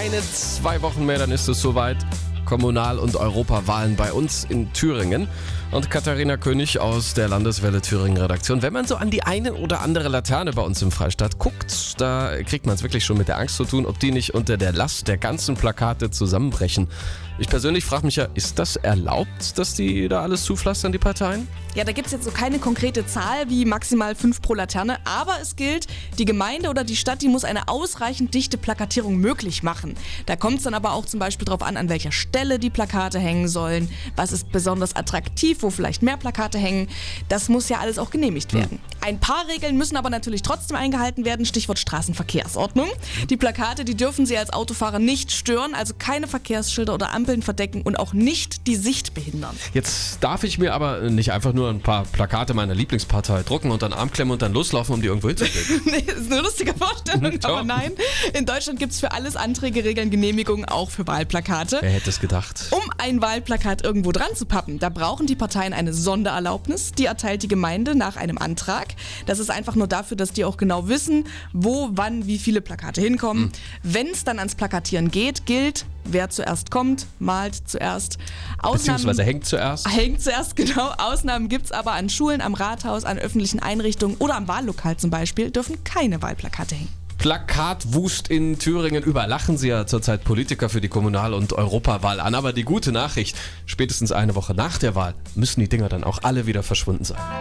Keine zwei Wochen mehr, dann ist es soweit. Kommunal- und Europawahlen bei uns in Thüringen. Und Katharina König aus der Landeswelle Thüringen Redaktion. Wenn man so an die eine oder andere Laterne bei uns im Freistaat guckt, da kriegt man es wirklich schon mit der Angst zu tun, ob die nicht unter der Last der ganzen Plakate zusammenbrechen. Ich persönlich frage mich ja, ist das erlaubt, dass die da alles zupflastern, die Parteien? Ja, da gibt es jetzt so keine konkrete Zahl wie maximal fünf pro Laterne, aber es gilt, die Gemeinde oder die Stadt, die muss eine ausreichend dichte Plakatierung möglich machen. Da kommt es dann aber auch zum Beispiel darauf an, an welcher Stelle die Plakate hängen sollen, was ist besonders attraktiv, wo vielleicht mehr Plakate hängen. Das muss ja alles auch genehmigt werden. Ein paar Regeln müssen aber natürlich trotzdem eingehalten werden, Stichwort Straßenverkehrsordnung. Die Plakate, die dürfen Sie als Autofahrer nicht stören, also keine Verkehrsschilder oder Ampeln verdecken und auch nicht die Sicht behindern. Jetzt darf ich mir aber nicht einfach nur ein paar Plakate meiner Lieblingspartei drucken und dann Arm klemmen und dann loslaufen, um die irgendwo hinzukriegen. nee, das ist eine lustige Vorstellung, aber nein. In Deutschland gibt es für alles Anträge, Regeln, Genehmigungen, auch für Wahlplakate. Wer hätte es gedacht? Um ein Wahlplakat irgendwo dran zu pappen, da brauchen die Parteien eine Sondererlaubnis. Die erteilt die Gemeinde nach einem Antrag. Das ist einfach nur dafür, dass die auch genau wissen, wo, wann, wie viele Plakate hinkommen. Wenn es dann ans Plakatieren geht, gilt, wer zuerst kommt, malt zuerst. Beziehungsweise hängt zuerst. Hängt zuerst, genau. Ausnahmen gibt es aber an Schulen, am Rathaus, an öffentlichen Einrichtungen oder am Wahllokal zum Beispiel, dürfen keine Wahlplakate hängen. Plakatwust in Thüringen. Überlachen sie ja zurzeit Politiker für die Kommunal- und Europawahl an. Aber die gute Nachricht, spätestens eine Woche nach der Wahl müssen die Dinger dann auch alle wieder verschwunden sein.